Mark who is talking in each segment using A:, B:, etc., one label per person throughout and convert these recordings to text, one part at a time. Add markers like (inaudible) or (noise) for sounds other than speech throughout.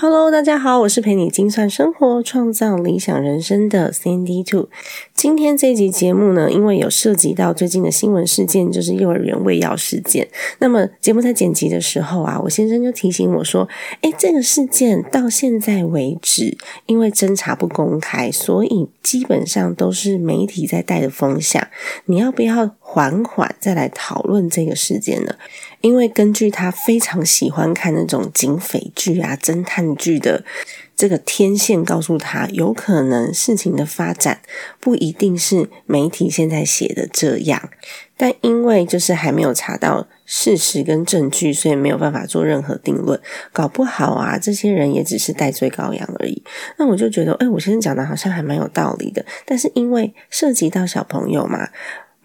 A: Hello，大家好，我是陪你精算生活、创造理想人生的 Sandy Two。今天这集节目呢，因为有涉及到最近的新闻事件，就是幼儿园喂药事件。那么节目在剪辑的时候啊，我先生就提醒我说：“诶，这个事件到现在为止，因为侦查不公开，所以基本上都是媒体在带的风向。你要不要缓缓再来讨论这个事件呢？”因为根据他非常喜欢看那种警匪剧啊、侦探剧的这个天线，告诉他有可能事情的发展不一定是媒体现在写的这样，但因为就是还没有查到事实跟证据，所以没有办法做任何定论。搞不好啊，这些人也只是戴罪羔羊而已。那我就觉得，哎，我先生讲的好像还蛮有道理的。但是因为涉及到小朋友嘛。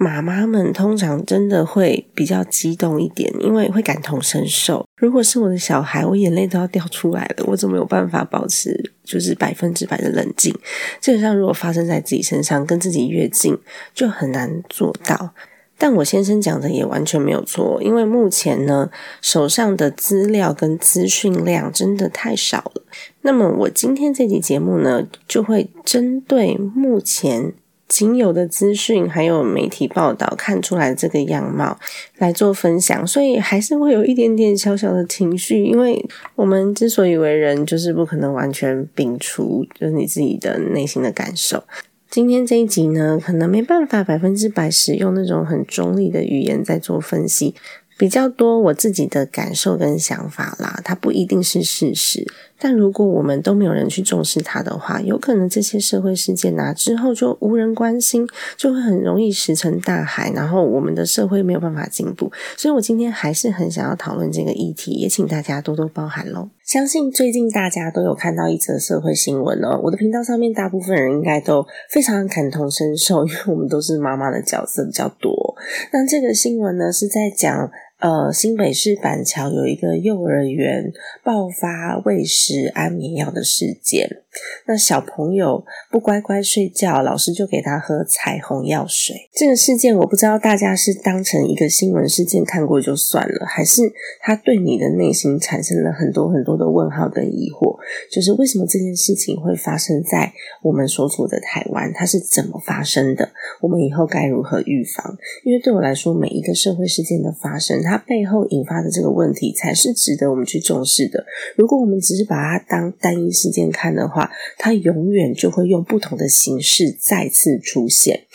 A: 妈妈们通常真的会比较激动一点，因为会感同身受。如果是我的小孩，我眼泪都要掉出来了，我怎么有办法保持就是百分之百的冷静？基本上，如果发生在自己身上，跟自己越近，就很难做到。但我先生讲的也完全没有错，因为目前呢，手上的资料跟资讯量真的太少了。那么，我今天这集节目呢，就会针对目前。仅有的资讯还有媒体报道看出来这个样貌来做分享，所以还是会有一点点小小的情绪。因为我们之所以为人，就是不可能完全摒除就是你自己的内心的感受。今天这一集呢，可能没办法百分之百使用那种很中立的语言在做分析，比较多我自己的感受跟想法啦，它不一定是事实。但如果我们都没有人去重视它的话，有可能这些社会事件啊之后就无人关心，就会很容易石沉大海，然后我们的社会没有办法进步。所以我今天还是很想要讨论这个议题，也请大家多多包涵喽。相信最近大家都有看到一则社会新闻哦，我的频道上面大部分人应该都非常感同身受，因为我们都是妈妈的角色比较多。那这个新闻呢是在讲。呃，新北市板桥有一个幼儿园爆发喂食安眠药的事件。那小朋友不乖乖睡觉，老师就给他喝彩虹药水。这个事件我不知道大家是当成一个新闻事件看过就算了，还是他对你的内心产生了很多很多的问号跟疑惑。就是为什么这件事情会发生在我们所处的台湾？它是怎么发生的？我们以后该如何预防？因为对我来说，每一个社会事件的发生，它背后引发的这个问题才是值得我们去重视的。如果我们只是把它当单一事件看的话，它永远就会用不同的形式再次出现。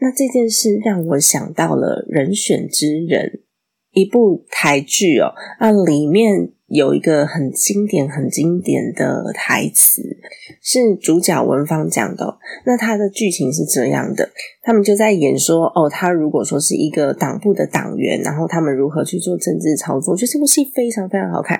A: 那这件事让我想到了《人选之人》一部台剧哦，那，里面有一个很经典、很经典的台词，是主角文芳讲的。那他的剧情是这样的。他们就在演说哦，他如果说是一个党部的党员，然后他们如何去做政治操作？就这部戏非常非常好看，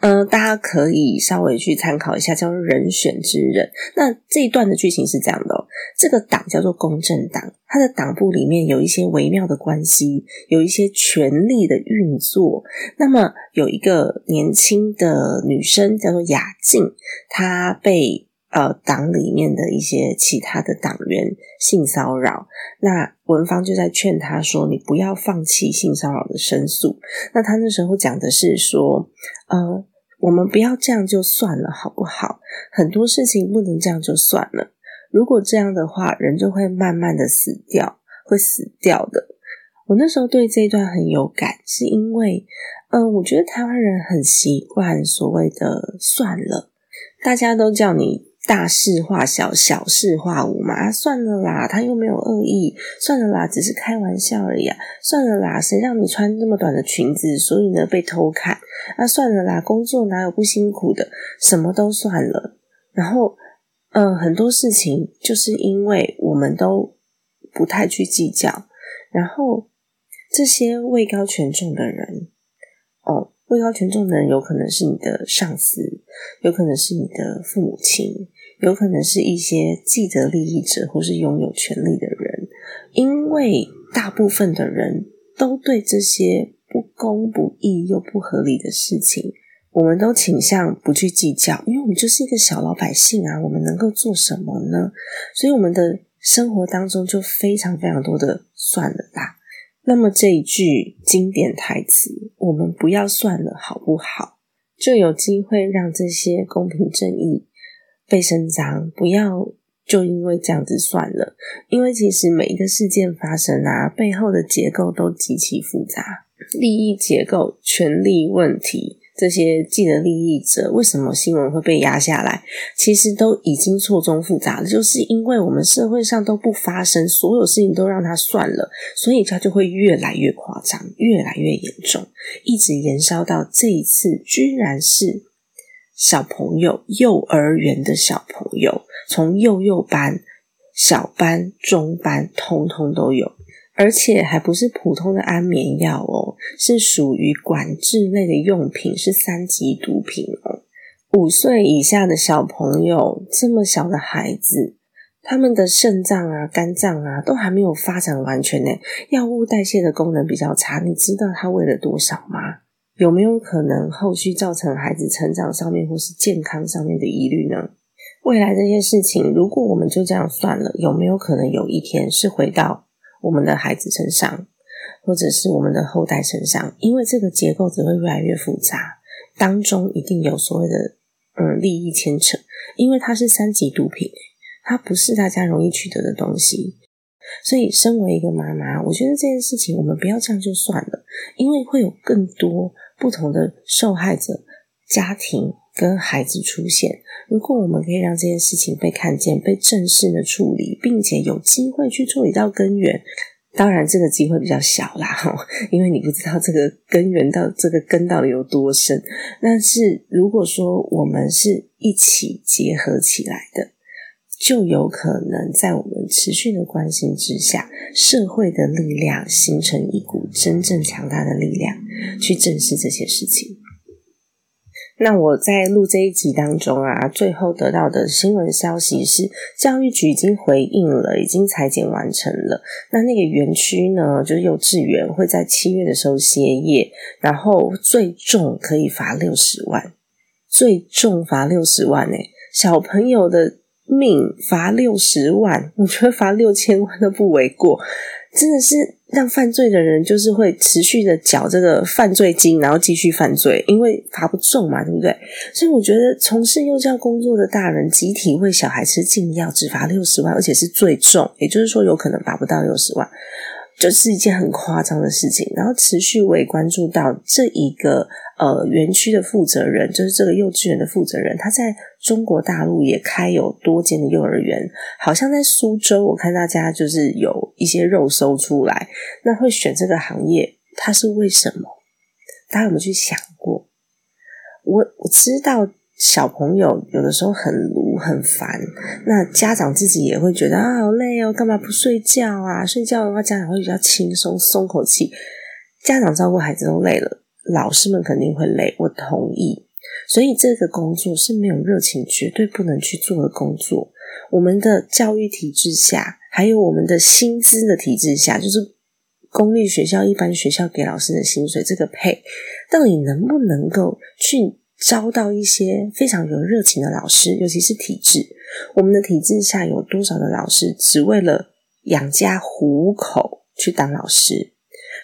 A: 嗯，大家可以稍微去参考一下，叫《人选之人》。那这一段的剧情是这样的：这个党叫做公正党，他的党部里面有一些微妙的关系，有一些权力的运作。那么有一个年轻的女生叫做雅静，她被。呃，党里面的一些其他的党员性骚扰，那文芳就在劝他说：“你不要放弃性骚扰的申诉。”那他那时候讲的是说：“呃，我们不要这样就算了，好不好？很多事情不能这样就算了。如果这样的话，人就会慢慢的死掉，会死掉的。”我那时候对这一段很有感，是因为，嗯，我觉得台湾人很习惯所谓的“算了”，大家都叫你。大事化小，小事化无嘛？啊，算了啦，他又没有恶意，算了啦，只是开玩笑而已，算了啦，谁让你穿那么短的裙子，所以呢被偷看？啊，算了啦，工作哪有不辛苦的？什么都算了。然后，嗯，很多事情就是因为我们都不太去计较，然后这些位高权重的人，哦，位高权重的人有可能是你的上司，有可能是你的父母亲，有可能是一些既得利益者或是拥有权利的人，因为大部分的人都对这些不公不义又不合理的事情。我们都倾向不去计较，因为我们就是一个小老百姓啊，我们能够做什么呢？所以我们的生活当中就非常非常多的算了啦。那么这一句经典台词“我们不要算了，好不好？”就有机会让这些公平正义被伸张。不要就因为这样子算了，因为其实每一个事件发生啊，背后的结构都极其复杂，利益结构、权力问题。这些既得利益者为什么新闻会被压下来？其实都已经错综复杂了，就是因为我们社会上都不发生，所有事情都让他算了，所以他就会越来越夸张，越来越严重，一直延烧到这一次，居然是小朋友幼儿园的小朋友，从幼幼班、小班、中班，通通都有。而且还不是普通的安眠药哦，是属于管制类的用品，是三级毒品哦。五岁以下的小朋友，这么小的孩子，他们的肾脏啊、肝脏啊，都还没有发展完全呢，药物代谢的功能比较差。你知道他喂了多少吗？有没有可能后续造成孩子成长上面或是健康上面的疑虑呢？未来这些事情，如果我们就这样算了，有没有可能有一天是回到？我们的孩子身上，或者是我们的后代身上，因为这个结构只会越来越复杂，当中一定有所谓的嗯利益牵扯，因为它是三级毒品，它不是大家容易取得的东西，所以身为一个妈妈，我觉得这件事情我们不要这样就算了，因为会有更多不同的受害者家庭跟孩子出现。如果我们可以让这件事情被看见、被正式的处理，并且有机会去处理到根源，当然这个机会比较小啦，因为你不知道这个根源到这个根到底有多深。但是如果说我们是一起结合起来的，就有可能在我们持续的关心之下，社会的力量形成一股真正强大的力量，去正视这些事情。那我在录这一集当中啊，最后得到的新闻消息是，教育局已经回应了，已经裁剪完成了。那那个园区呢，就是幼稚园会在七月的时候歇业，然后最重可以罚六十万，最重罚六十万诶小朋友的命罚六十万，我觉得罚六千万都不为过，真的是。让犯罪的人就是会持续的缴这个犯罪金，然后继续犯罪，因为罚不重嘛，对不对？所以我觉得从事幼教工作的大人集体为小孩吃禁药，只罚六十万，而且是最重，也就是说有可能罚不到六十万。就是一件很夸张的事情，然后持续我也关注到这一个呃园区的负责人，就是这个幼稚园的负责人，他在中国大陆也开有多间的幼儿园，好像在苏州，我看大家就是有一些肉搜出来，那会选这个行业，他是为什么？大家有没有去想过？我我知道。小朋友有的时候很很烦，那家长自己也会觉得啊好累哦，干嘛不睡觉？啊？睡觉？的话，家长会比较轻松松口气。家长照顾孩子都累了，老师们肯定会累，我同意。所以这个工作是没有热情绝对不能去做的工作。我们的教育体制下，还有我们的薪资的体制下，就是公立学校、一般学校给老师的薪水，这个配到底能不能够去？招到一些非常有热情的老师，尤其是体制。我们的体制下有多少的老师只为了养家糊口去当老师？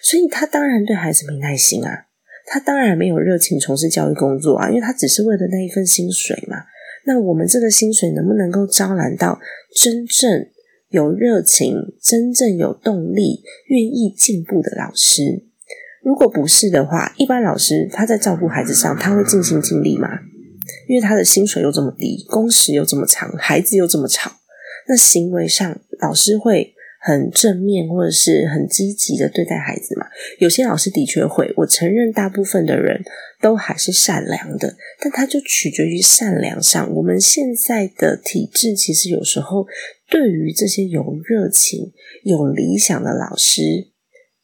A: 所以他当然对孩子没耐心啊，他当然没有热情从事教育工作啊，因为他只是为了那一份薪水嘛。那我们这个薪水能不能够招揽到真正有热情、真正有动力、愿意进步的老师？如果不是的话，一般老师他在照顾孩子上，他会尽心尽力吗？因为他的薪水又这么低，工时又这么长，孩子又这么吵，那行为上老师会很正面或者是很积极的对待孩子吗？有些老师的确会，我承认大部分的人都还是善良的，但他就取决于善良上。我们现在的体制其实有时候对于这些有热情、有理想的老师。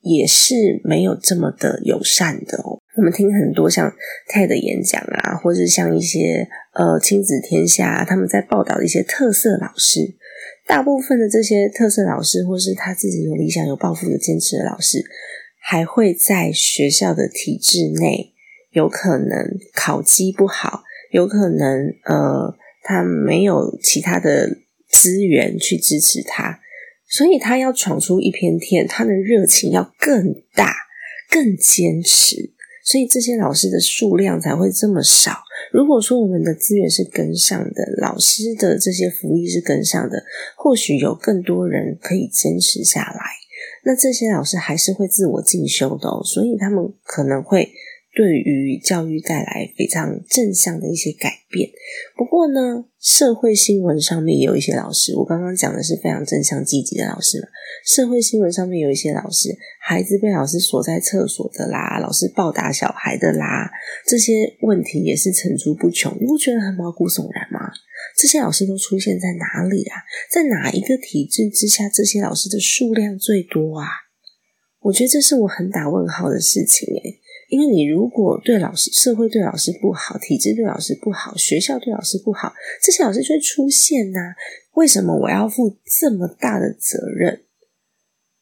A: 也是没有这么的友善的哦。我们听很多像 TED 的演讲啊，或是像一些呃亲子天下他们在报道的一些特色老师，大部分的这些特色老师，或是他自己有理想、有抱负、有坚持的老师，还会在学校的体制内，有可能考绩不好，有可能呃他没有其他的资源去支持他，所以他要闯出一片天，他的热情要更大、更坚持。所以这些老师的数量才会这么少。如果说我们的资源是跟上的，老师的这些福利是跟上的，或许有更多人可以坚持下来。那这些老师还是会自我进修的，哦所以他们可能会。对于教育带来非常正向的一些改变。不过呢，社会新闻上面也有一些老师，我刚刚讲的是非常正向积极的老师嘛。社会新闻上面有一些老师，孩子被老师锁在厕所的啦，老师暴打小孩的啦，这些问题也是层出不穷。你不觉得很毛骨悚然吗？这些老师都出现在哪里啊？在哪一个体制之下，这些老师的数量最多啊？我觉得这是我很打问号的事情诶因为你如果对老师、社会对老师不好，体制对老师不好，学校对老师不好，这些老师就会出现呐。为什么我要负这么大的责任？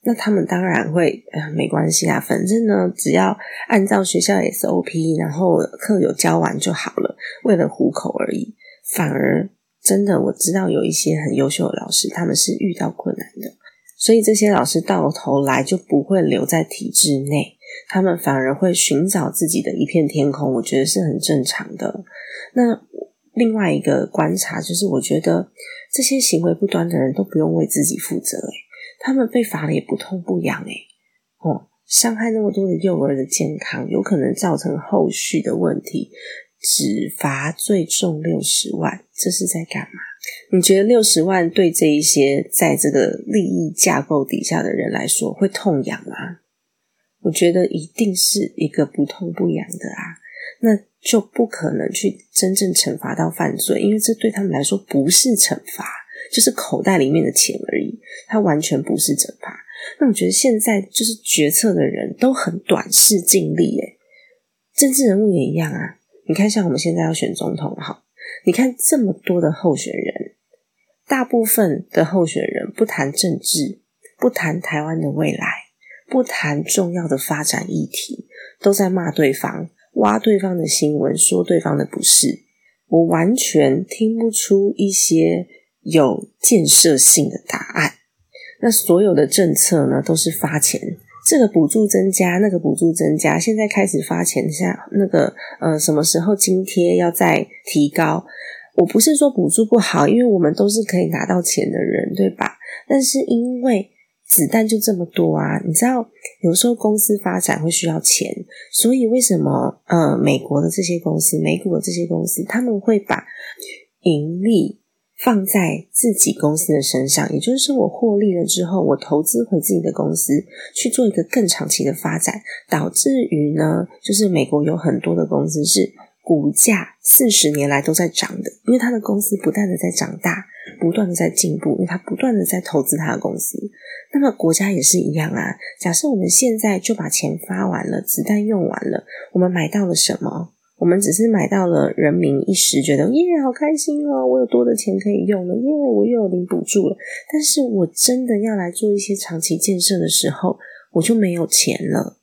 A: 那他们当然会，呃，没关系啊，反正呢，只要按照学校 SOP，然后课有教完就好了，为了糊口而已。反而真的，我知道有一些很优秀的老师，他们是遇到困难的，所以这些老师到头来就不会留在体制内。他们反而会寻找自己的一片天空，我觉得是很正常的。那另外一个观察就是，我觉得这些行为不端的人都不用为自己负责，诶他们被罚了也不痛不痒，诶哦，伤害那么多的幼儿的健康，有可能造成后续的问题，只罚最重六十万，这是在干嘛？你觉得六十万对这一些在这个利益架构底下的人来说会痛痒吗？我觉得一定是一个不痛不痒的啊，那就不可能去真正惩罚到犯罪，因为这对他们来说不是惩罚，就是口袋里面的钱而已，它完全不是惩罚。那我觉得现在就是决策的人都很短视尽力，诶政治人物也一样啊。你看，像我们现在要选总统，哈，你看这么多的候选人，大部分的候选人不谈政治，不谈台湾的未来。不谈重要的发展议题，都在骂对方、挖对方的新闻、说对方的不是。我完全听不出一些有建设性的答案。那所有的政策呢，都是发钱，这个补助增加，那个补助增加，现在开始发钱，下那个呃，什么时候津贴要再提高？我不是说补助不好，因为我们都是可以拿到钱的人，对吧？但是因为。子弹就这么多啊！你知道，有时候公司发展会需要钱，所以为什么呃，美国的这些公司、美股的这些公司，他们会把盈利放在自己公司的身上？也就是说，我获利了之后，我投资回自己的公司去做一个更长期的发展，导致于呢，就是美国有很多的公司是股价四十年来都在涨的，因为他的公司不断的在长大。不断的在进步，因为他不断的在投资他的公司。那么国家也是一样啊。假设我们现在就把钱发完了，子弹用完了，我们买到了什么？我们只是买到了人民一时觉得耶，好开心哦，我有多的钱可以用了，耶，我又有领补助了。但是我真的要来做一些长期建设的时候，我就没有钱了。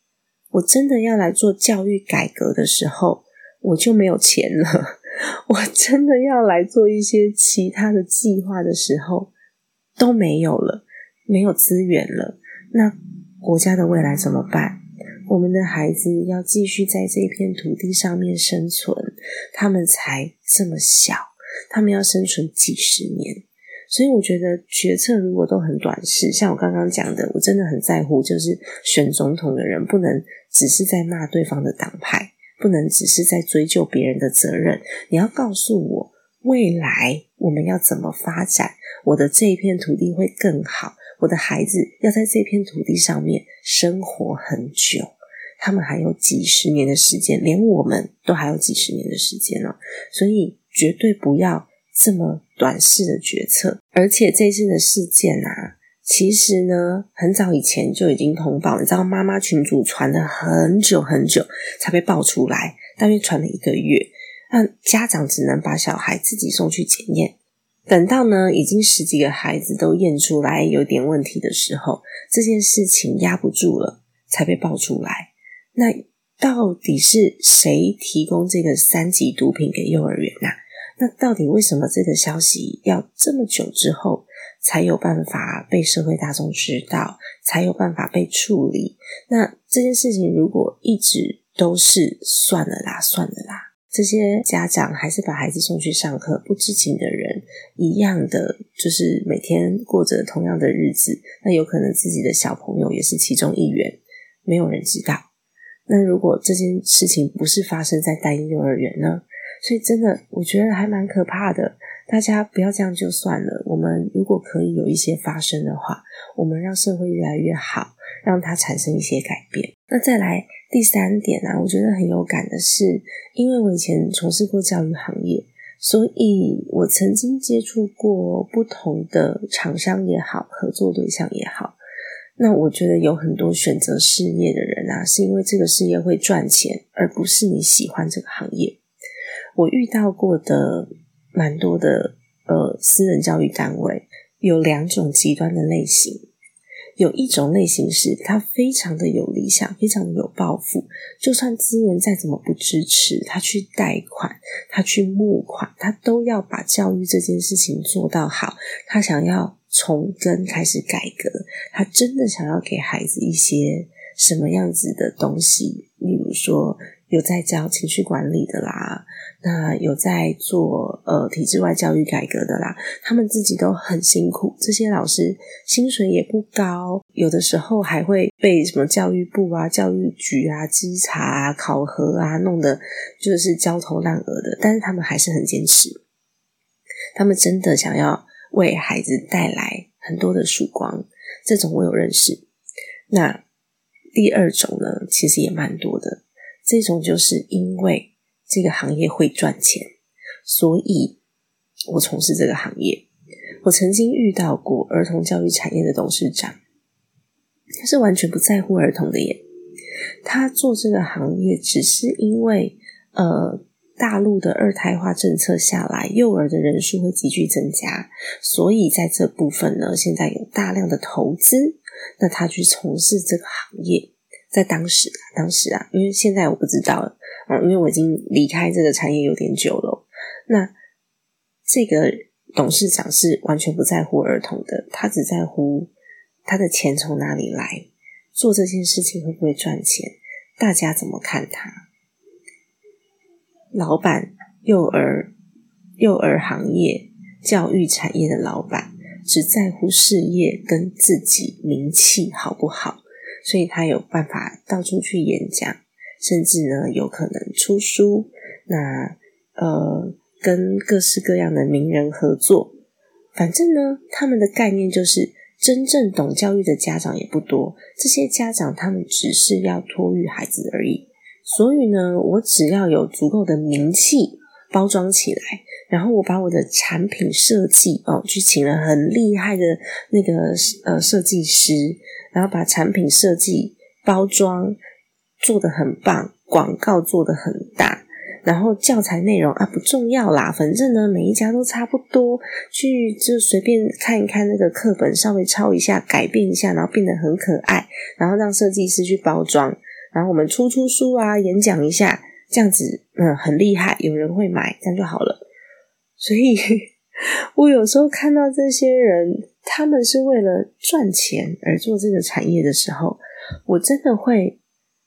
A: 我真的要来做教育改革的时候，我就没有钱了。(laughs) 我真的要来做一些其他的计划的时候，都没有了，没有资源了。那国家的未来怎么办？我们的孩子要继续在这片土地上面生存，他们才这么小，他们要生存几十年。所以我觉得决策如果都很短视，像我刚刚讲的，我真的很在乎，就是选总统的人不能只是在骂对方的党派。不能只是在追究别人的责任，你要告诉我未来我们要怎么发展，我的这一片土地会更好，我的孩子要在这片土地上面生活很久，他们还有几十年的时间，连我们都还有几十年的时间呢，所以绝对不要这么短视的决策，而且这次的事件啊。其实呢，很早以前就已经通报，你知道，妈妈群主传了很久很久才被爆出来，大约传了一个月，那家长只能把小孩自己送去检验。等到呢，已经十几个孩子都验出来有点问题的时候，这件事情压不住了，才被爆出来。那到底是谁提供这个三级毒品给幼儿园呐？那到底为什么这个消息要这么久之后？才有办法被社会大众知道，才有办法被处理。那这件事情如果一直都是算了啦，算了啦，这些家长还是把孩子送去上课，不知情的人一样的，就是每天过着同样的日子。那有可能自己的小朋友也是其中一员，没有人知道。那如果这件事情不是发生在单一幼儿园呢？所以真的，我觉得还蛮可怕的。大家不要这样就算了。我们如果可以有一些发生的话，我们让社会越来越好，让它产生一些改变。那再来第三点啊，我觉得很有感的是，因为我以前从事过教育行业，所以我曾经接触过不同的厂商也好，合作对象也好。那我觉得有很多选择事业的人啊，是因为这个事业会赚钱，而不是你喜欢这个行业。我遇到过的。蛮多的呃，私人教育单位有两种极端的类型，有一种类型是他非常的有理想，非常的有抱负，就算资源再怎么不支持，他去贷款，他去募款，他都要把教育这件事情做到好。他想要从根开始改革，他真的想要给孩子一些什么样子的东西，例如说有在教情绪管理的啦。那有在做呃体制外教育改革的啦，他们自己都很辛苦，这些老师薪水也不高，有的时候还会被什么教育部啊、教育局啊稽查啊、考核啊，弄得就是焦头烂额的。但是他们还是很坚持，他们真的想要为孩子带来很多的曙光。这种我有认识。那第二种呢，其实也蛮多的，这种就是因为。这个行业会赚钱，所以我从事这个行业。我曾经遇到过儿童教育产业的董事长，他是完全不在乎儿童的耶。他做这个行业只是因为，呃，大陆的二胎化政策下来，幼儿的人数会急剧增加，所以在这部分呢，现在有大量的投资，那他去从事这个行业。在当时，当时啊，因为现在我不知道了。嗯，因为我已经离开这个产业有点久了。那这个董事长是完全不在乎儿童的，他只在乎他的钱从哪里来，做这件事情会不会赚钱，大家怎么看他？老板，幼儿幼儿行业、教育产业的老板，只在乎事业跟自己名气好不好，所以他有办法到处去演讲。甚至呢，有可能出书，那呃，跟各式各样的名人合作。反正呢，他们的概念就是，真正懂教育的家长也不多。这些家长他们只是要托育孩子而已。所以呢，我只要有足够的名气包装起来，然后我把我的产品设计哦，去请了很厉害的那个呃设计师，然后把产品设计包装。做的很棒，广告做的很大，然后教材内容啊不重要啦，反正呢每一家都差不多，去就随便看一看那个课本，稍微抄一下，改变一下，然后变得很可爱，然后让设计师去包装，然后我们出出书啊，演讲一下，这样子嗯很厉害，有人会买，这样就好了。所以 (laughs) 我有时候看到这些人，他们是为了赚钱而做这个产业的时候，我真的会。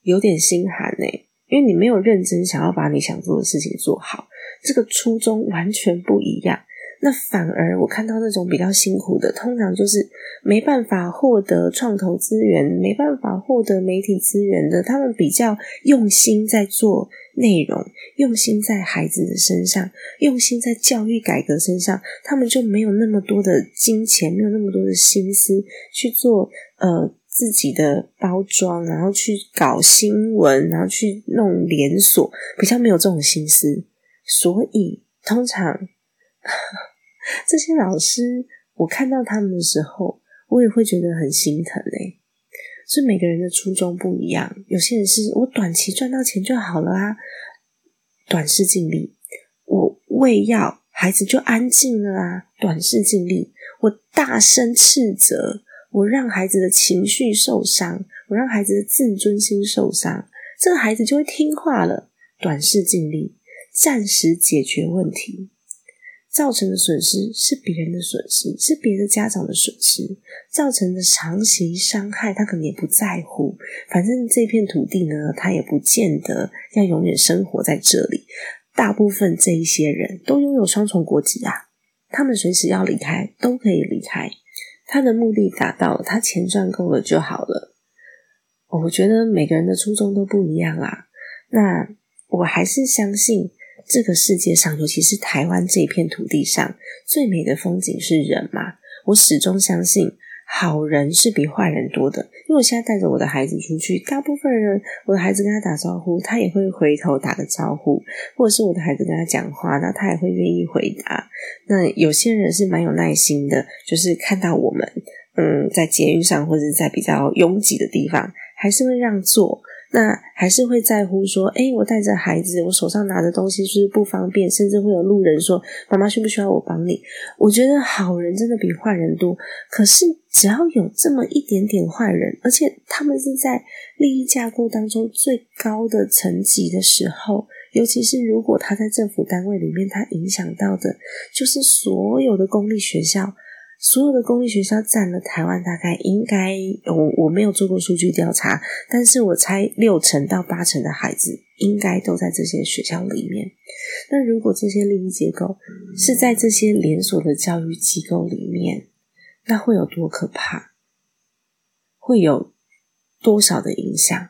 A: 有点心寒呢，因为你没有认真想要把你想做的事情做好，这个初衷完全不一样。那反而我看到那种比较辛苦的，通常就是没办法获得创投资源、没办法获得媒体资源的，他们比较用心在做内容，用心在孩子的身上，用心在教育改革身上，他们就没有那么多的金钱，没有那么多的心思去做呃。自己的包装，然后去搞新闻，然后去弄连锁，比较没有这种心思。所以，通常这些老师，我看到他们的时候，我也会觉得很心疼诶。所以每个人的初衷不一样，有些人是我短期赚到钱就好了啊，短视尽力；我喂药，孩子就安静了啊，短视尽力；我大声斥责，我让孩子的情绪受伤，我让孩子的自尊心受伤，这个孩子就会听话了，短视尽力，暂时解决问题。造成的损失是别人的损失，是别的家长的损失，造成的长期伤害，他可能也不在乎。反正这片土地呢，他也不见得要永远生活在这里。大部分这一些人都拥有双重国籍啊，他们随时要离开都可以离开。他的目的达到了，他钱赚够了就好了。我觉得每个人的初衷都不一样啊。那我还是相信。这个世界上，尤其是台湾这片土地上，最美的风景是人嘛？我始终相信，好人是比坏人多的。因为我现在带着我的孩子出去，大部分人，我的孩子跟他打招呼，他也会回头打个招呼；或者是我的孩子跟他讲话，那他也会愿意回答。那有些人是蛮有耐心的，就是看到我们，嗯，在捷运上或者在比较拥挤的地方，还是会让座。那还是会在乎说，哎，我带着孩子，我手上拿的东西是不是不方便？甚至会有路人说：“妈妈需不需要我帮你？”我觉得好人真的比坏人多。可是只要有这么一点点坏人，而且他们是在利益架构当中最高的层级的时候，尤其是如果他在政府单位里面，他影响到的就是所有的公立学校。所有的公立学校占了台湾大概应该我我没有做过数据调查，但是我猜六成到八成的孩子应该都在这些学校里面。那如果这些利益结构是在这些连锁的教育机构里面，那会有多可怕？会有多少的影响？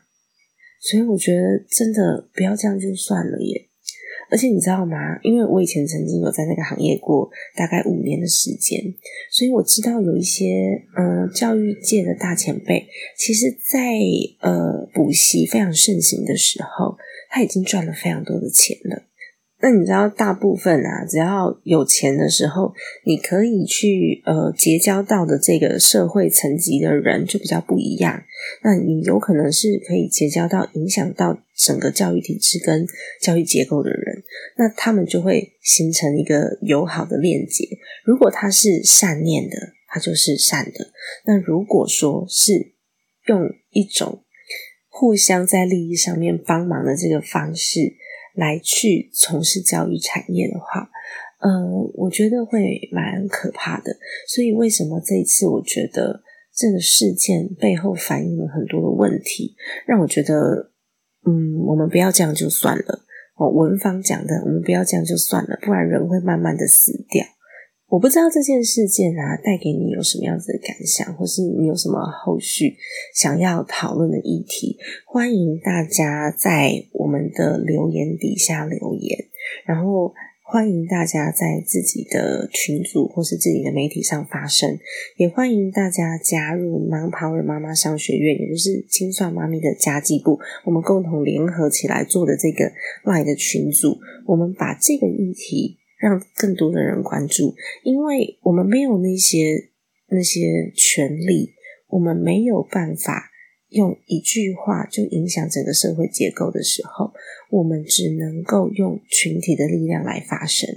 A: 所以我觉得真的不要这样就算了耶。而且你知道吗？因为我以前曾经有在那个行业过大概五年的时间，所以我知道有一些嗯教育界的大前辈，其实，在呃补习非常盛行的时候，他已经赚了非常多的钱了。那你知道，大部分啊，只要有钱的时候，你可以去呃结交到的这个社会层级的人就比较不一样。那你有可能是可以结交到影响到整个教育体制跟教育结构的人，那他们就会形成一个友好的链接。如果他是善念的，他就是善的；那如果说是用一种互相在利益上面帮忙的这个方式。来去从事教育产业的话，嗯，我觉得会蛮可怕的。所以为什么这一次我觉得这个事件背后反映了很多的问题，让我觉得，嗯，我们不要这样就算了。哦，文芳讲的，我们不要这样就算了，不然人会慢慢的死掉。我不知道这件事件啊，带给你有什么样子的感想，或是你有什么后续想要讨论的议题，欢迎大家在我们的留言底下留言，然后欢迎大家在自己的群组或是自己的媒体上发声，也欢迎大家加入 Mom Power 妈妈商学院，也就是清算妈咪的家计部，我们共同联合起来做的这个 Line 的群组，我们把这个议题。让更多的人关注，因为我们没有那些那些权利，我们没有办法用一句话就影响整个社会结构的时候。我们只能够用群体的力量来发声。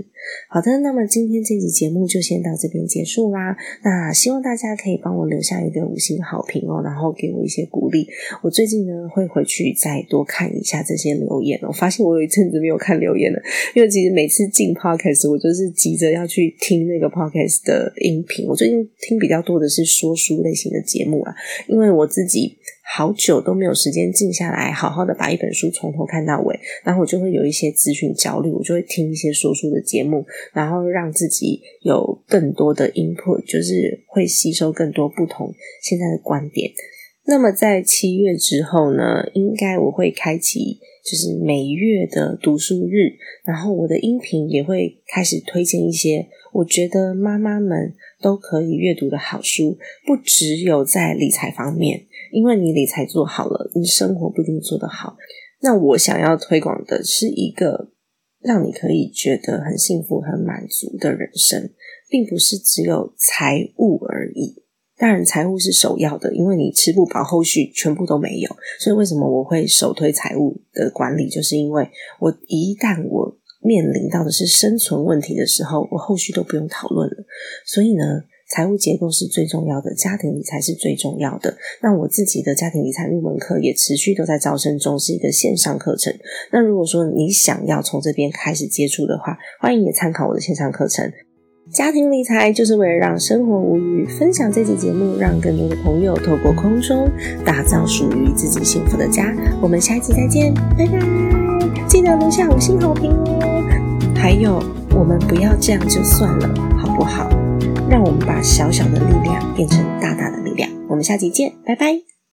A: 好的，那么今天这集节目就先到这边结束啦。那希望大家可以帮我留下一个五星好评哦，然后给我一些鼓励。我最近呢会回去再多看一下这些留言。我发现我有一阵子没有看留言了，因为其实每次进 podcast 我就是急着要去听那个 podcast 的音频。我最近听比较多的是说书类型的节目啊，因为我自己。好久都没有时间静下来，好好的把一本书从头看到尾，然后我就会有一些资讯焦虑，我就会听一些说书的节目，然后让自己有更多的 input，就是会吸收更多不同现在的观点。那么在七月之后呢，应该我会开启就是每月的读书日，然后我的音频也会开始推荐一些我觉得妈妈们都可以阅读的好书，不只有在理财方面。因为你理财做好了，你生活不一定做得好。那我想要推广的是一个让你可以觉得很幸福、很满足的人生，并不是只有财务而已。当然财务是首要的，因为你吃不饱，后续全部都没有。所以为什么我会首推财务的管理，就是因为我一旦我面临到的是生存问题的时候，我后续都不用讨论了。所以呢。财务结构是最重要的，家庭理财是最重要的。那我自己的家庭理财入门课也持续都在招生中，是一个线上课程。那如果说你想要从这边开始接触的话，欢迎也参考我的线上课程。家庭理财就是为了让生活无虞，分享这期节目，让更多的朋友透过空中打造属于自己幸福的家。我们下一期再见，拜拜！记得留下五星好评哦。还有，我们不要这样就算了，好不好？让我们把小小的力量变成大大的力量。我们下期见，拜拜。